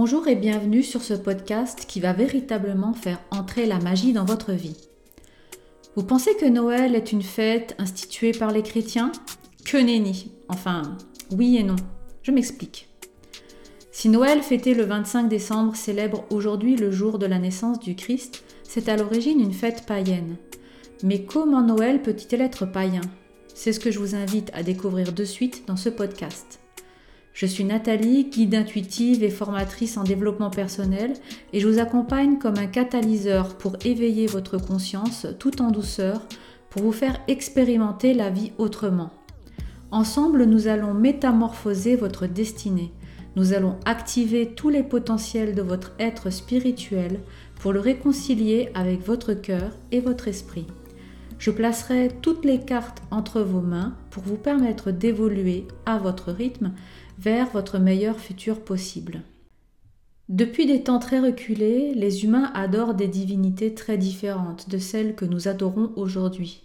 Bonjour et bienvenue sur ce podcast qui va véritablement faire entrer la magie dans votre vie. Vous pensez que Noël est une fête instituée par les chrétiens? Que nenni Enfin, oui et non. Je m'explique. Si Noël fêté le 25 décembre célèbre aujourd'hui le jour de la naissance du Christ, c'est à l'origine une fête païenne. Mais comment Noël peut-il être païen? C'est ce que je vous invite à découvrir de suite dans ce podcast. Je suis Nathalie, guide intuitive et formatrice en développement personnel et je vous accompagne comme un catalyseur pour éveiller votre conscience tout en douceur pour vous faire expérimenter la vie autrement. Ensemble, nous allons métamorphoser votre destinée. Nous allons activer tous les potentiels de votre être spirituel pour le réconcilier avec votre cœur et votre esprit. Je placerai toutes les cartes entre vos mains pour vous permettre d'évoluer à votre rythme vers votre meilleur futur possible. Depuis des temps très reculés, les humains adorent des divinités très différentes de celles que nous adorons aujourd'hui.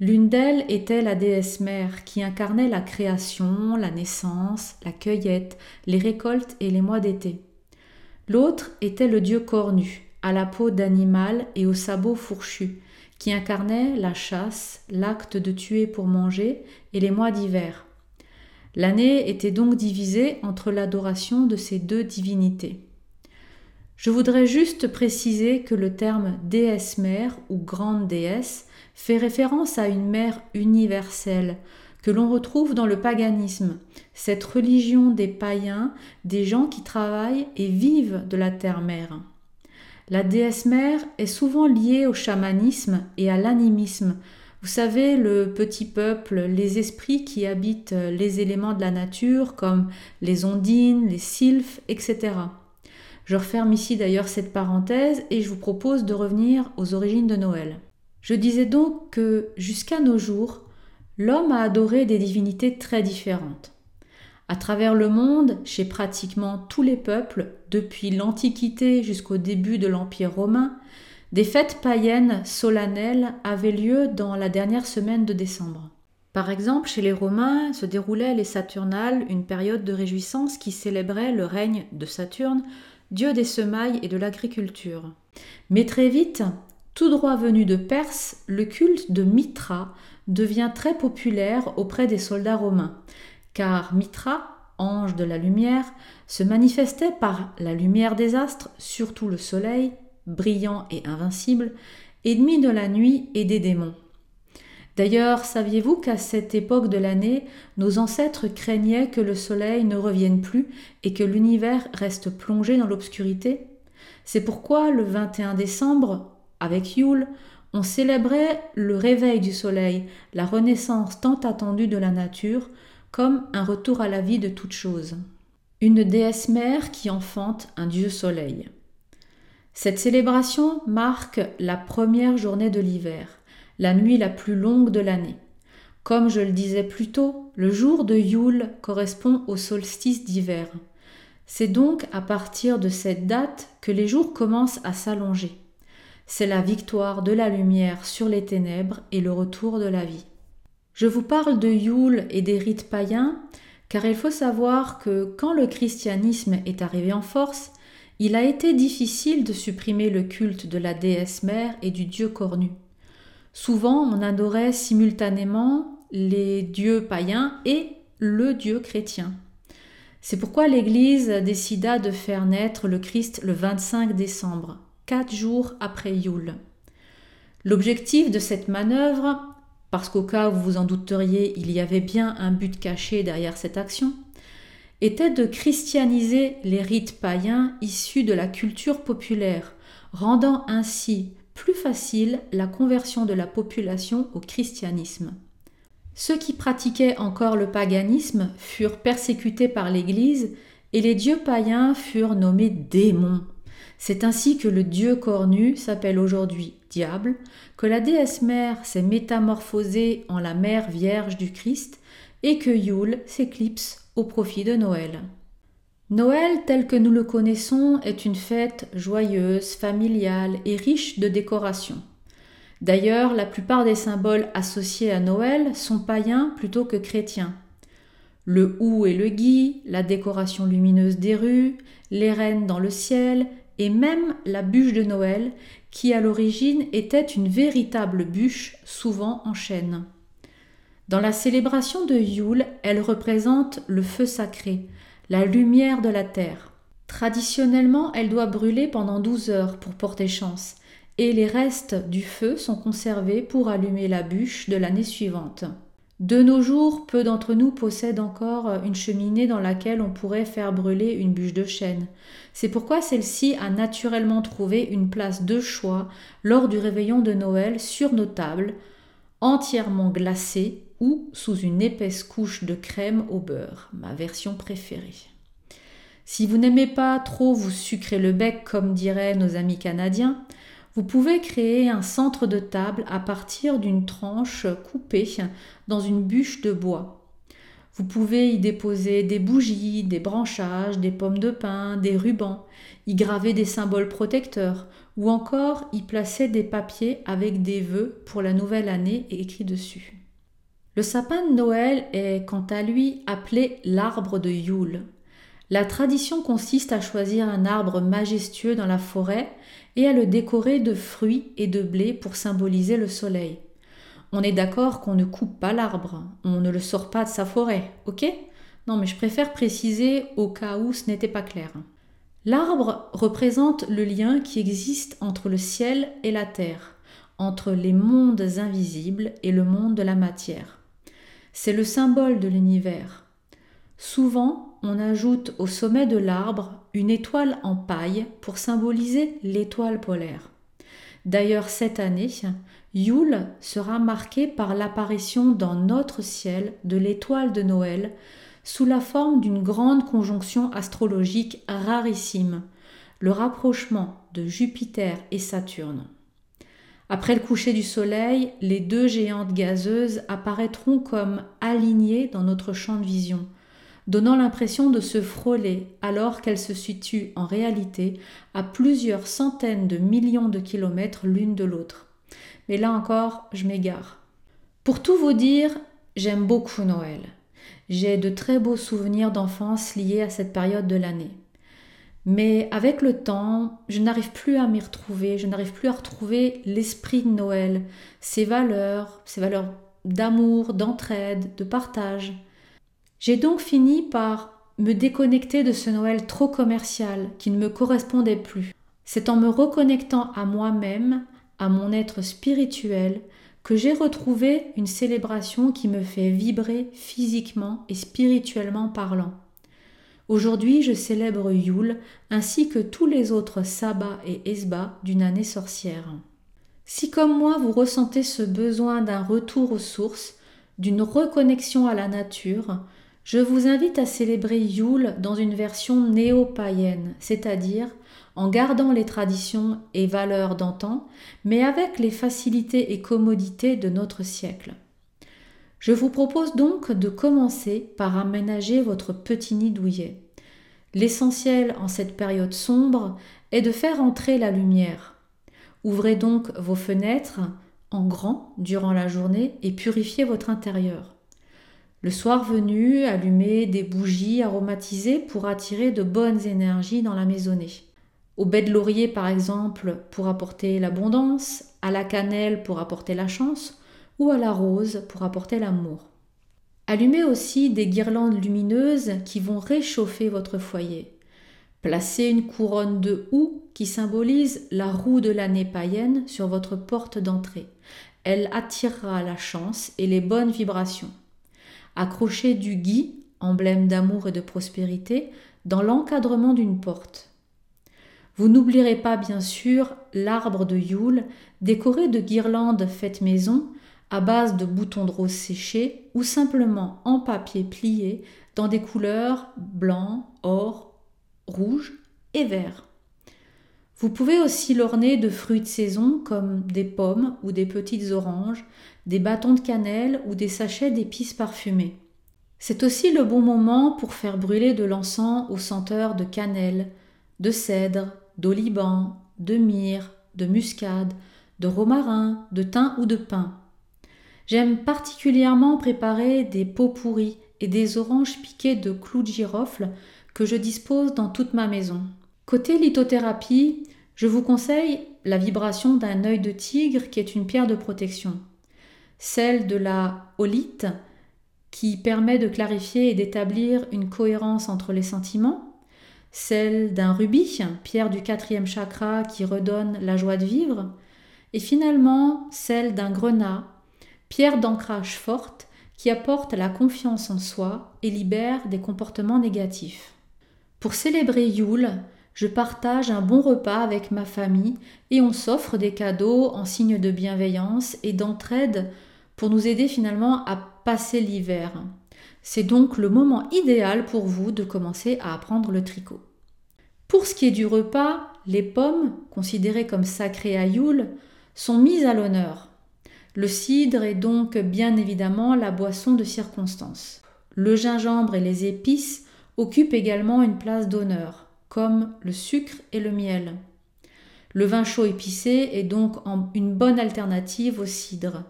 L'une d'elles était la déesse mère qui incarnait la création, la naissance, la cueillette, les récoltes et les mois d'été. L'autre était le dieu cornu, à la peau d'animal et aux sabots fourchus, qui incarnait la chasse, l'acte de tuer pour manger et les mois d'hiver. L'année était donc divisée entre l'adoration de ces deux divinités. Je voudrais juste préciser que le terme déesse mère ou grande déesse fait référence à une mère universelle que l'on retrouve dans le paganisme, cette religion des païens, des gens qui travaillent et vivent de la terre-mère. La déesse mère est souvent liée au chamanisme et à l'animisme, vous savez, le petit peuple, les esprits qui habitent les éléments de la nature comme les ondines, les sylphes, etc. Je referme ici d'ailleurs cette parenthèse et je vous propose de revenir aux origines de Noël. Je disais donc que jusqu'à nos jours, l'homme a adoré des divinités très différentes. À travers le monde, chez pratiquement tous les peuples, depuis l'Antiquité jusqu'au début de l'Empire romain, des fêtes païennes solennelles avaient lieu dans la dernière semaine de décembre. Par exemple, chez les Romains se déroulaient les Saturnales, une période de réjouissance qui célébrait le règne de Saturne, dieu des semailles et de l'agriculture. Mais très vite, tout droit venu de Perse, le culte de Mitra devient très populaire auprès des soldats romains, car Mitra, ange de la lumière, se manifestait par la lumière des astres, surtout le soleil, brillant et invincible, ennemi de la nuit et des démons. D'ailleurs, saviez-vous qu'à cette époque de l'année, nos ancêtres craignaient que le soleil ne revienne plus et que l'univers reste plongé dans l'obscurité? C'est pourquoi le 21 décembre, avec Yule, on célébrait le réveil du soleil, la renaissance tant attendue de la nature, comme un retour à la vie de toute chose. Une déesse mère qui enfante un dieu soleil. Cette célébration marque la première journée de l'hiver, la nuit la plus longue de l'année. Comme je le disais plus tôt, le jour de Yule correspond au solstice d'hiver. C'est donc à partir de cette date que les jours commencent à s'allonger. C'est la victoire de la lumière sur les ténèbres et le retour de la vie. Je vous parle de Yule et des rites païens, car il faut savoir que quand le christianisme est arrivé en force, il a été difficile de supprimer le culte de la déesse mère et du dieu cornu. Souvent, on adorait simultanément les dieux païens et le dieu chrétien. C'est pourquoi l'Église décida de faire naître le Christ le 25 décembre, quatre jours après Yule. L'objectif de cette manœuvre, parce qu'au cas où vous vous en douteriez, il y avait bien un but caché derrière cette action, était de christianiser les rites païens issus de la culture populaire, rendant ainsi plus facile la conversion de la population au christianisme. Ceux qui pratiquaient encore le paganisme furent persécutés par l'Église et les dieux païens furent nommés démons. C'est ainsi que le dieu cornu s'appelle aujourd'hui diable, que la déesse mère s'est métamorphosée en la mère vierge du Christ et que Yule s'éclipse profit de Noël. Noël tel que nous le connaissons est une fête joyeuse, familiale et riche de décorations. D'ailleurs, la plupart des symboles associés à Noël sont païens plutôt que chrétiens. Le hou et le gui, la décoration lumineuse des rues, les rennes dans le ciel, et même la bûche de Noël, qui à l'origine était une véritable bûche, souvent en chêne. Dans la célébration de Yule, elle représente le feu sacré, la lumière de la terre. Traditionnellement, elle doit brûler pendant douze heures pour porter chance, et les restes du feu sont conservés pour allumer la bûche de l'année suivante. De nos jours, peu d'entre nous possèdent encore une cheminée dans laquelle on pourrait faire brûler une bûche de chêne. C'est pourquoi celle-ci a naturellement trouvé une place de choix lors du réveillon de Noël sur nos tables, entièrement glacée ou sous une épaisse couche de crème au beurre, ma version préférée. Si vous n'aimez pas trop vous sucrer le bec comme diraient nos amis canadiens, vous pouvez créer un centre de table à partir d'une tranche coupée dans une bûche de bois. Vous pouvez y déposer des bougies, des branchages, des pommes de pin, des rubans, y graver des symboles protecteurs ou encore y placer des papiers avec des vœux pour la nouvelle année écrits dessus. Le sapin de Noël est quant à lui appelé l'arbre de Yule. La tradition consiste à choisir un arbre majestueux dans la forêt et à le décorer de fruits et de blé pour symboliser le soleil. On est d'accord qu'on ne coupe pas l'arbre, on ne le sort pas de sa forêt, ok? Non mais je préfère préciser au cas où ce n'était pas clair. L'arbre représente le lien qui existe entre le ciel et la terre, entre les mondes invisibles et le monde de la matière. C'est le symbole de l'univers. Souvent, on ajoute au sommet de l'arbre une étoile en paille pour symboliser l'étoile polaire. D'ailleurs, cette année, Yule sera marqué par l'apparition dans notre ciel de l'étoile de Noël sous la forme d'une grande conjonction astrologique rarissime, le rapprochement de Jupiter et Saturne. Après le coucher du Soleil, les deux géantes gazeuses apparaîtront comme alignées dans notre champ de vision, donnant l'impression de se frôler alors qu'elles se situent en réalité à plusieurs centaines de millions de kilomètres l'une de l'autre. Mais là encore, je m'égare. Pour tout vous dire, j'aime beaucoup Noël. J'ai de très beaux souvenirs d'enfance liés à cette période de l'année. Mais avec le temps, je n'arrive plus à m'y retrouver, je n'arrive plus à retrouver l'esprit de Noël, ses valeurs, ses valeurs d'amour, d'entraide, de partage. J'ai donc fini par me déconnecter de ce Noël trop commercial qui ne me correspondait plus. C'est en me reconnectant à moi-même, à mon être spirituel, que j'ai retrouvé une célébration qui me fait vibrer physiquement et spirituellement parlant. Aujourd'hui, je célèbre Yule ainsi que tous les autres sabbats et esbats d'une année sorcière. Si comme moi vous ressentez ce besoin d'un retour aux sources, d'une reconnexion à la nature, je vous invite à célébrer Yule dans une version néo-païenne, c'est-à-dire en gardant les traditions et valeurs d'antan, mais avec les facilités et commodités de notre siècle. Je vous propose donc de commencer par aménager votre petit nid douillet. L'essentiel en cette période sombre est de faire entrer la lumière. Ouvrez donc vos fenêtres en grand durant la journée et purifiez votre intérieur. Le soir venu, allumez des bougies aromatisées pour attirer de bonnes énergies dans la maisonnée. Au baie de laurier, par exemple, pour apporter l'abondance, à la cannelle pour apporter la chance, ou à la rose pour apporter l'amour. Allumez aussi des guirlandes lumineuses qui vont réchauffer votre foyer. Placez une couronne de houx qui symbolise la roue de l'année païenne sur votre porte d'entrée. Elle attirera la chance et les bonnes vibrations accrochez du gui, emblème d'amour et de prospérité, dans l'encadrement d'une porte. Vous n'oublierez pas bien sûr l'arbre de Yule, décoré de guirlandes faites maison, à base de boutons de rose séchés ou simplement en papier plié dans des couleurs blanc, or, rouge et vert. Vous pouvez aussi l'orner de fruits de saison comme des pommes ou des petites oranges, des bâtons de cannelle ou des sachets d'épices parfumées. C'est aussi le bon moment pour faire brûler de l'encens aux senteurs de cannelle, de cèdre, d'oliban, de myrrhe, de muscade, de romarin, de thym ou de pin. J'aime particulièrement préparer des pots pourris et des oranges piquées de clous de girofle que je dispose dans toute ma maison. Côté lithothérapie, je vous conseille la vibration d'un œil de tigre qui est une pierre de protection, celle de la holite qui permet de clarifier et d'établir une cohérence entre les sentiments, celle d'un rubis, pierre du quatrième chakra qui redonne la joie de vivre, et finalement celle d'un grenat, pierre d'ancrage forte qui apporte la confiance en soi et libère des comportements négatifs. Pour célébrer Yule, je partage un bon repas avec ma famille et on s'offre des cadeaux en signe de bienveillance et d'entraide pour nous aider finalement à passer l'hiver. C'est donc le moment idéal pour vous de commencer à apprendre le tricot. Pour ce qui est du repas, les pommes, considérées comme sacrées à Yule, sont mises à l'honneur. Le cidre est donc bien évidemment la boisson de circonstance. Le gingembre et les épices occupent également une place d'honneur comme le sucre et le miel. Le vin chaud épicé est donc une bonne alternative au cidre.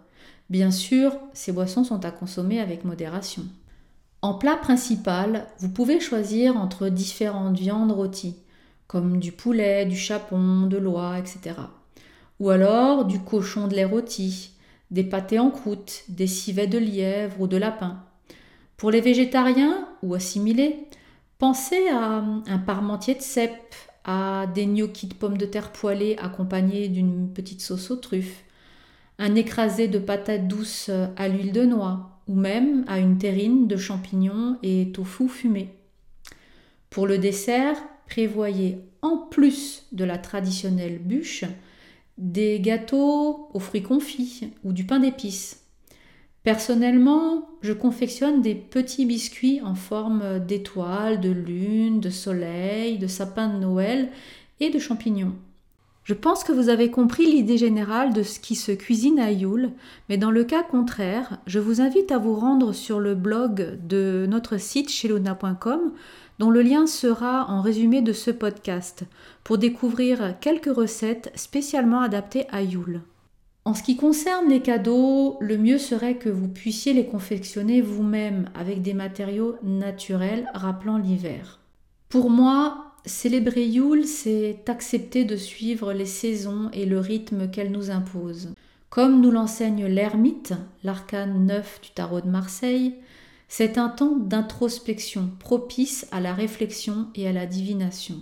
Bien sûr, ces boissons sont à consommer avec modération. En plat principal, vous pouvez choisir entre différentes viandes rôties, comme du poulet, du chapon, de l'oie, etc. Ou alors du cochon de lait rôti, des pâtés en croûte, des civets de lièvre ou de lapin. Pour les végétariens ou assimilés, Pensez à un parmentier de cèpe, à des gnocchis de pommes de terre poêlées accompagnés d'une petite sauce aux truffes, un écrasé de patates douces à l'huile de noix, ou même à une terrine de champignons et tofu fumé. Pour le dessert, prévoyez en plus de la traditionnelle bûche des gâteaux aux fruits confits ou du pain d'épices. Personnellement, je confectionne des petits biscuits en forme d'étoiles, de lune, de soleil, de sapin de Noël et de champignons. Je pense que vous avez compris l'idée générale de ce qui se cuisine à Yule, mais dans le cas contraire, je vous invite à vous rendre sur le blog de notre site cheluna.com, dont le lien sera en résumé de ce podcast, pour découvrir quelques recettes spécialement adaptées à Yule. En ce qui concerne les cadeaux, le mieux serait que vous puissiez les confectionner vous-même avec des matériaux naturels rappelant l'hiver. Pour moi, célébrer Yule, c'est accepter de suivre les saisons et le rythme qu'elles nous imposent. Comme nous l'enseigne l'ermite, l'arcane 9 du tarot de Marseille, c'est un temps d'introspection propice à la réflexion et à la divination.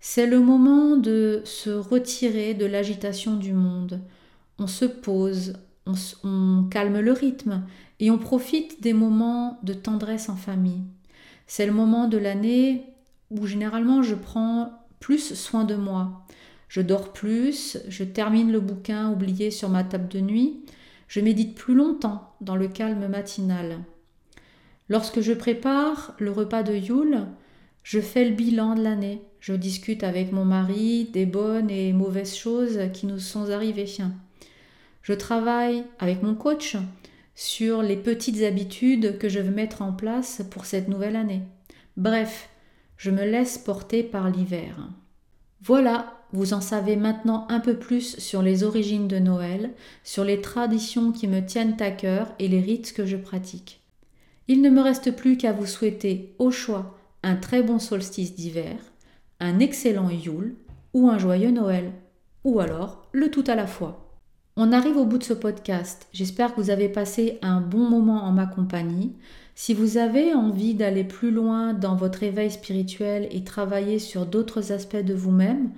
C'est le moment de se retirer de l'agitation du monde, on se pose, on, calme le rythme et on profite des moments de tendresse en famille. C'est le moment de l'année où généralement je prends plus soin de moi. Je dors plus, je termine le bouquin oublié sur ma table de nuit, je médite plus longtemps dans le calme matinal. Lorsque je prépare le repas de Yule, je fais le bilan de l'année. Je discute avec mon mari des bonnes et mauvaises choses qui nous sont arrivées. Je travaille avec mon coach sur les petites habitudes que je veux mettre en place pour cette nouvelle année. Bref, je me laisse porter par l'hiver. Voilà, vous en savez maintenant un peu plus sur les origines de Noël, sur les traditions qui me tiennent à cœur et les rites que je pratique. Il ne me reste plus qu'à vous souhaiter au choix un très bon solstice d'hiver, un excellent Yule ou un joyeux Noël, ou alors le tout à la fois. On arrive au bout de ce podcast. J'espère que vous avez passé un bon moment en ma compagnie. Si vous avez envie d'aller plus loin dans votre éveil spirituel et travailler sur d'autres aspects de vous-même,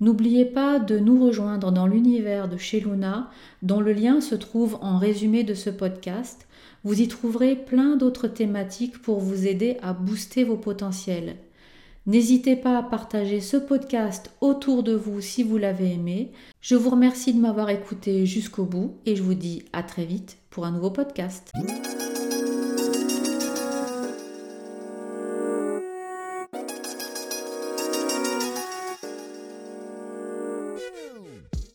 n'oubliez pas de nous rejoindre dans l'univers de chez Luna, dont le lien se trouve en résumé de ce podcast. Vous y trouverez plein d'autres thématiques pour vous aider à booster vos potentiels. N'hésitez pas à partager ce podcast autour de vous si vous l'avez aimé. Je vous remercie de m'avoir écouté jusqu'au bout et je vous dis à très vite pour un nouveau podcast.